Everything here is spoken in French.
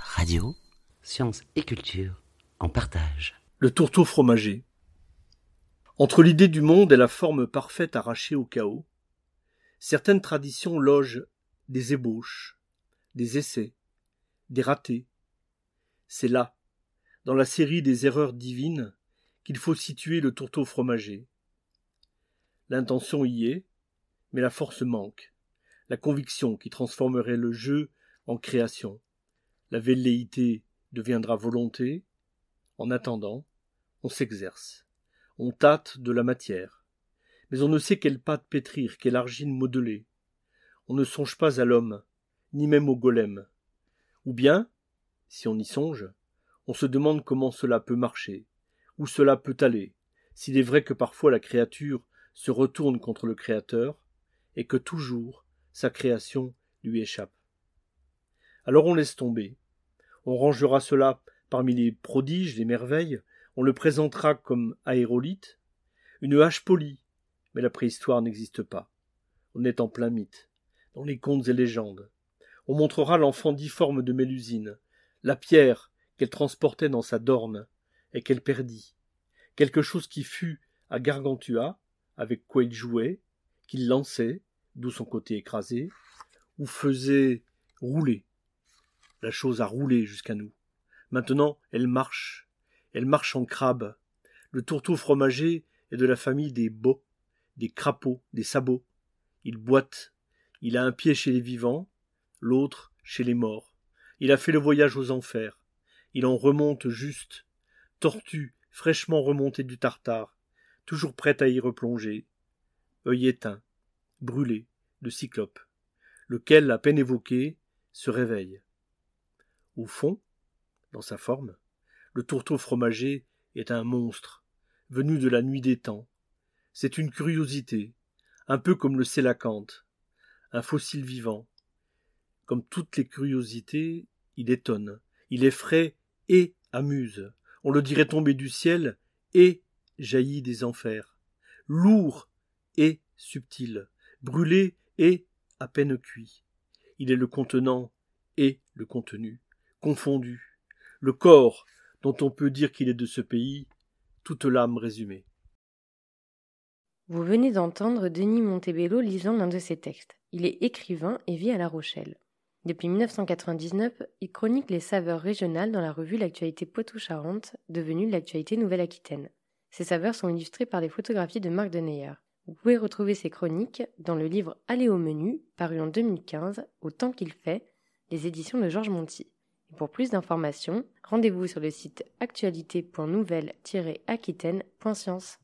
Radio. Science et culture en partage. Le tourteau fromager. Entre l'idée du monde et la forme parfaite arrachée au chaos, certaines traditions logent des ébauches, des essais, des ratés. C'est là, dans la série des erreurs divines, qu'il faut situer le tourteau fromager. L'intention y est, mais la force manque, la conviction qui transformerait le jeu en création. La velléité deviendra volonté. En attendant, on s'exerce. On tâte de la matière. Mais on ne sait quelle pâte pétrir, quelle argile modeler. On ne songe pas à l'homme, ni même au golem. Ou bien, si on y songe, on se demande comment cela peut marcher, où cela peut aller, s'il est vrai que parfois la créature se retourne contre le Créateur, et que toujours sa création lui échappe. Alors on laisse tomber. On rangera cela parmi les prodiges, les merveilles, on le présentera comme aérolite, une hache polie, mais la préhistoire n'existe pas. On est en plein mythe, dans les contes et légendes. On montrera l'enfant difforme de Mélusine, la pierre qu'elle transportait dans sa dorne, et qu'elle perdit, quelque chose qui fut à Gargantua, avec quoi il jouait, qu'il lançait, d'où son côté écrasé, ou faisait rouler. La chose a roulé jusqu'à nous. Maintenant, elle marche. Elle marche en crabe. Le tourteau fromager est de la famille des bots, des crapauds, des sabots. Il boite. Il a un pied chez les vivants, l'autre chez les morts. Il a fait le voyage aux enfers. Il en remonte juste. Tortue, fraîchement remontée du tartare, toujours prête à y replonger. Œil éteint, brûlé, de cyclope, lequel, à peine évoqué, se réveille. Au fond, dans sa forme, le tourteau fromager est un monstre, venu de la nuit des temps. C'est une curiosité, un peu comme le sélacanthe, un fossile vivant. Comme toutes les curiosités, il étonne, il effraie et amuse. On le dirait tomber du ciel et jaillit des enfers. Lourd et subtil, brûlé et à peine cuit. Il est le contenant et le contenu confondu, le corps dont on peut dire qu'il est de ce pays, toute l'âme résumée. Vous venez d'entendre Denis Montebello lisant l'un de ses textes. Il est écrivain et vit à La Rochelle. Depuis 1999, il chronique les saveurs régionales dans la revue L'actualité Poitou-Charentes, devenue L'actualité Nouvelle-Aquitaine. Ces saveurs sont illustrées par des photographies de Marc Deneyer. Vous pouvez retrouver ces chroniques dans le livre Aller au menu, paru en 2015, Au temps qu'il fait, les éditions de Georges Monti pour plus d'informations, rendez-vous sur le site actualité.nouvelle-aquitaine.science.